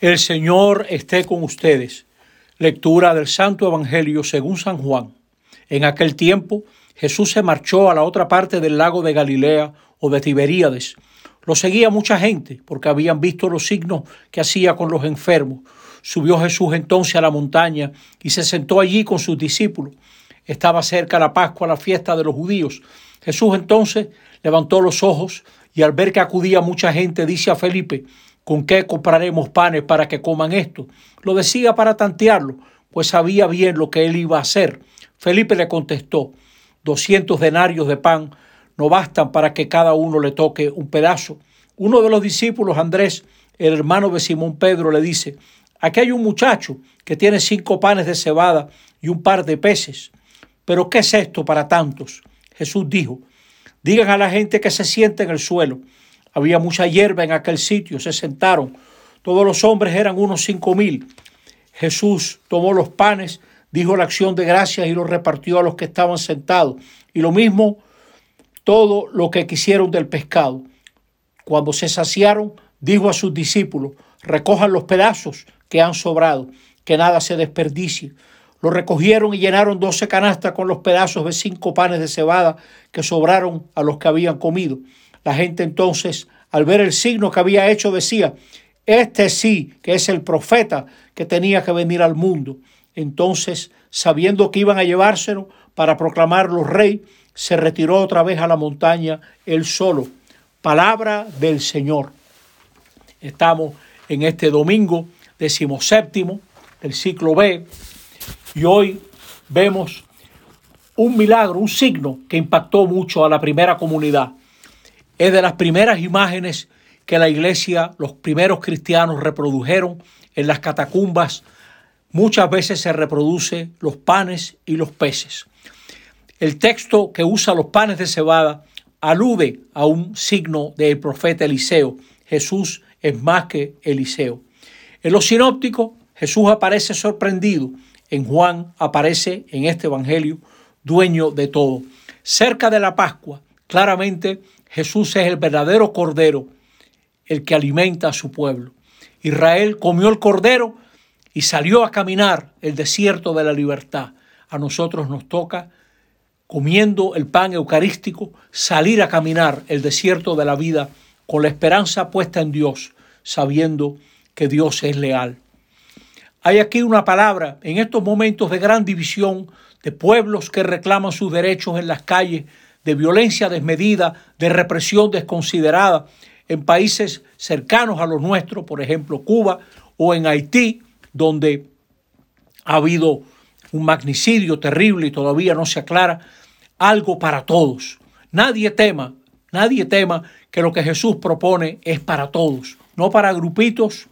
El Señor esté con ustedes. Lectura del Santo Evangelio según San Juan. En aquel tiempo Jesús se marchó a la otra parte del lago de Galilea o de Tiberíades. Lo seguía mucha gente porque habían visto los signos que hacía con los enfermos. Subió Jesús entonces a la montaña y se sentó allí con sus discípulos. Estaba cerca la Pascua, la fiesta de los judíos. Jesús entonces levantó los ojos y al ver que acudía mucha gente dice a Felipe, ¿Con qué compraremos panes para que coman esto? Lo decía para tantearlo, pues sabía bien lo que él iba a hacer. Felipe le contestó, doscientos denarios de pan no bastan para que cada uno le toque un pedazo. Uno de los discípulos, Andrés, el hermano de Simón Pedro, le dice, aquí hay un muchacho que tiene cinco panes de cebada y un par de peces. Pero ¿qué es esto para tantos? Jesús dijo, digan a la gente que se siente en el suelo. Había mucha hierba en aquel sitio, se sentaron. Todos los hombres eran unos cinco mil. Jesús tomó los panes, dijo la acción de gracias y los repartió a los que estaban sentados. Y lo mismo todo lo que quisieron del pescado. Cuando se saciaron, dijo a sus discípulos, recojan los pedazos que han sobrado, que nada se desperdicie. Lo recogieron y llenaron doce canastas con los pedazos de cinco panes de cebada que sobraron a los que habían comido. La gente entonces, al ver el signo que había hecho, decía, este sí que es el profeta que tenía que venir al mundo. Entonces, sabiendo que iban a llevárselo para proclamarlo rey, se retiró otra vez a la montaña él solo. Palabra del Señor. Estamos en este domingo decimoséptimo del ciclo B y hoy vemos un milagro, un signo que impactó mucho a la primera comunidad es de las primeras imágenes que la iglesia, los primeros cristianos reprodujeron en las catacumbas. Muchas veces se reproduce los panes y los peces. El texto que usa los panes de cebada alude a un signo del profeta Eliseo. Jesús es más que Eliseo. En los sinópticos, Jesús aparece sorprendido. En Juan aparece en este Evangelio dueño de todo. Cerca de la Pascua, claramente Jesús es el verdadero cordero, el que alimenta a su pueblo. Israel comió el cordero y salió a caminar el desierto de la libertad. A nosotros nos toca, comiendo el pan eucarístico, salir a caminar el desierto de la vida con la esperanza puesta en Dios, sabiendo que Dios es leal. Hay aquí una palabra en estos momentos de gran división, de pueblos que reclaman sus derechos en las calles, de violencia desmedida, de represión desconsiderada en países cercanos a los nuestros, por ejemplo Cuba o en Haití, donde ha habido un magnicidio terrible y todavía no se aclara, algo para todos. Nadie tema, nadie tema que lo que Jesús propone es para todos, no para grupitos,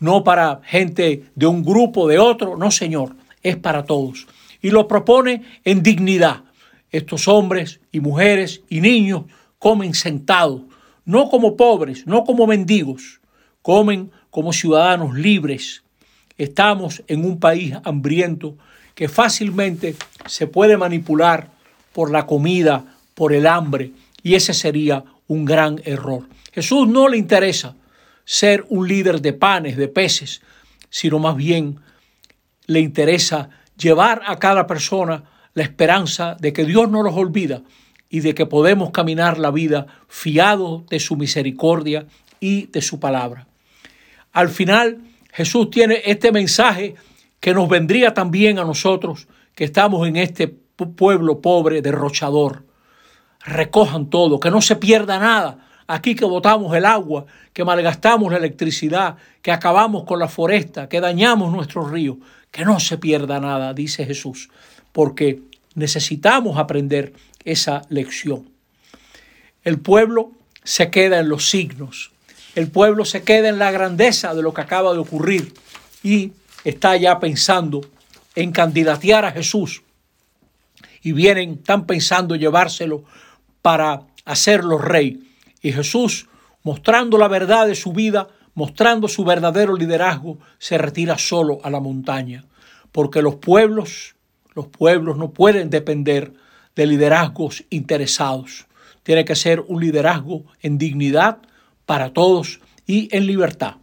no para gente de un grupo, de otro, no Señor, es para todos. Y lo propone en dignidad, estos hombres y mujeres y niños comen sentados, no como pobres, no como mendigos, comen como ciudadanos libres. Estamos en un país hambriento que fácilmente se puede manipular por la comida, por el hambre, y ese sería un gran error. Jesús no le interesa ser un líder de panes, de peces, sino más bien le interesa llevar a cada persona la esperanza de que Dios no los olvida y de que podemos caminar la vida fiados de su misericordia y de su palabra. Al final, Jesús tiene este mensaje que nos vendría también a nosotros que estamos en este pueblo pobre, derrochador. Recojan todo, que no se pierda nada. Aquí que botamos el agua, que malgastamos la electricidad, que acabamos con la foresta, que dañamos nuestros ríos, que no se pierda nada, dice Jesús porque necesitamos aprender esa lección. El pueblo se queda en los signos, el pueblo se queda en la grandeza de lo que acaba de ocurrir y está ya pensando en candidatear a Jesús. Y vienen, están pensando llevárselo para hacerlo rey. Y Jesús, mostrando la verdad de su vida, mostrando su verdadero liderazgo, se retira solo a la montaña. Porque los pueblos los pueblos no pueden depender de liderazgos interesados. Tiene que ser un liderazgo en dignidad para todos y en libertad.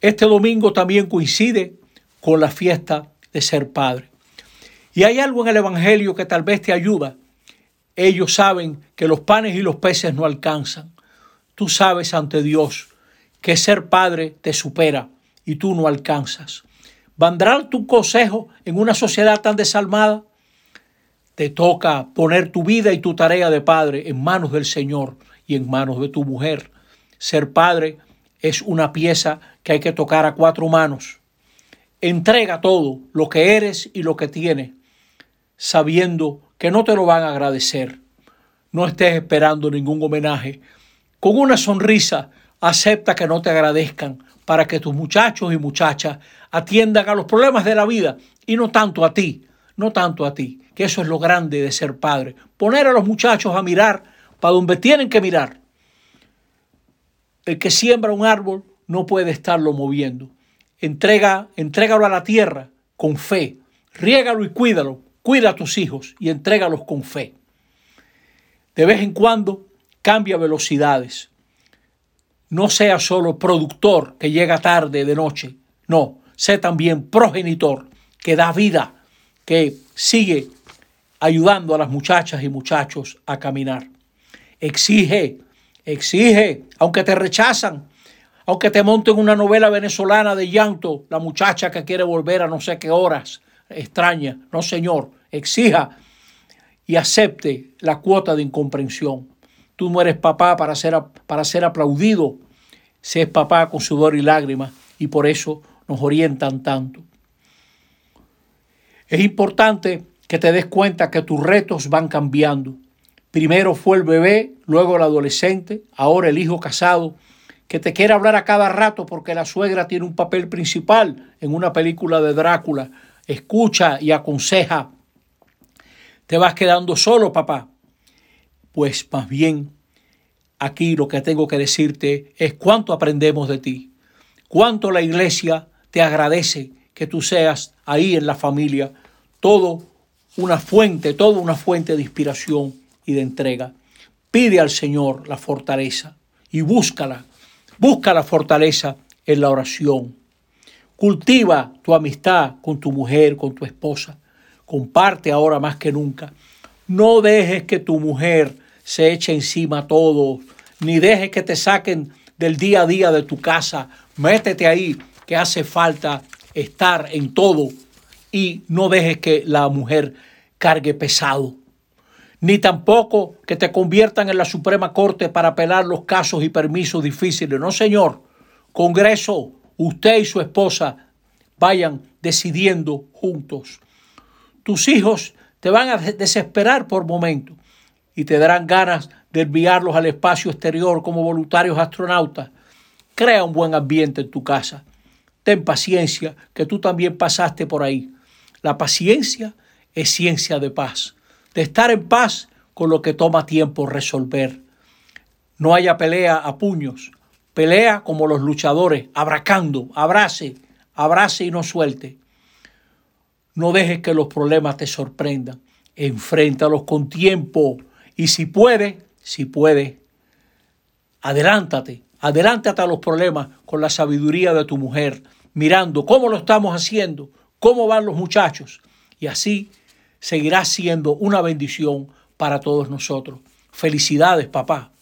Este domingo también coincide con la fiesta de ser padre. Y hay algo en el Evangelio que tal vez te ayuda. Ellos saben que los panes y los peces no alcanzan. Tú sabes ante Dios que ser padre te supera y tú no alcanzas. ¿Vandrá tu consejo en una sociedad tan desalmada? Te toca poner tu vida y tu tarea de padre en manos del Señor y en manos de tu mujer. Ser padre es una pieza que hay que tocar a cuatro manos. Entrega todo, lo que eres y lo que tienes, sabiendo que no te lo van a agradecer. No estés esperando ningún homenaje. Con una sonrisa, acepta que no te agradezcan para que tus muchachos y muchachas atiendan a los problemas de la vida y no tanto a ti, no tanto a ti, que eso es lo grande de ser padre. Poner a los muchachos a mirar para donde tienen que mirar. El que siembra un árbol no puede estarlo moviendo. Entrega, entrégalo a la tierra con fe. Riégalo y cuídalo. Cuida a tus hijos y entrégalos con fe. De vez en cuando cambia velocidades. No sea solo productor que llega tarde de noche. No, sé también progenitor que da vida, que sigue ayudando a las muchachas y muchachos a caminar. Exige, exige, aunque te rechazan, aunque te monten una novela venezolana de llanto, la muchacha que quiere volver a no sé qué horas, extraña, no señor, exija y acepte la cuota de incomprensión. Tú no eres papá para ser, para ser aplaudido, se es papá con sudor y lágrimas y por eso nos orientan tanto. Es importante que te des cuenta que tus retos van cambiando. Primero fue el bebé, luego el adolescente, ahora el hijo casado, que te quiere hablar a cada rato porque la suegra tiene un papel principal en una película de Drácula. Escucha y aconseja. Te vas quedando solo, papá. Pues más bien, aquí lo que tengo que decirte es cuánto aprendemos de ti, cuánto la iglesia te agradece que tú seas ahí en la familia, todo una fuente, toda una fuente de inspiración y de entrega. Pide al Señor la fortaleza y búscala. Busca la fortaleza en la oración. Cultiva tu amistad con tu mujer, con tu esposa. Comparte ahora más que nunca. No dejes que tu mujer se eche encima todo, ni dejes que te saquen del día a día de tu casa. Métete ahí, que hace falta estar en todo y no dejes que la mujer cargue pesado. Ni tampoco que te conviertan en la Suprema Corte para apelar los casos y permisos difíciles. No, señor. Congreso, usted y su esposa vayan decidiendo juntos. Tus hijos te van a desesperar por momentos y te darán ganas de enviarlos al espacio exterior como voluntarios astronautas. Crea un buen ambiente en tu casa. Ten paciencia, que tú también pasaste por ahí. La paciencia es ciencia de paz, de estar en paz con lo que toma tiempo resolver. No haya pelea a puños, pelea como los luchadores, abracando, abrace, abrace y no suelte. No dejes que los problemas te sorprendan, enfréntalos con tiempo y si puede, si puede, adelántate, adelántate a los problemas con la sabiduría de tu mujer, mirando cómo lo estamos haciendo, cómo van los muchachos. Y así seguirá siendo una bendición para todos nosotros. Felicidades, papá.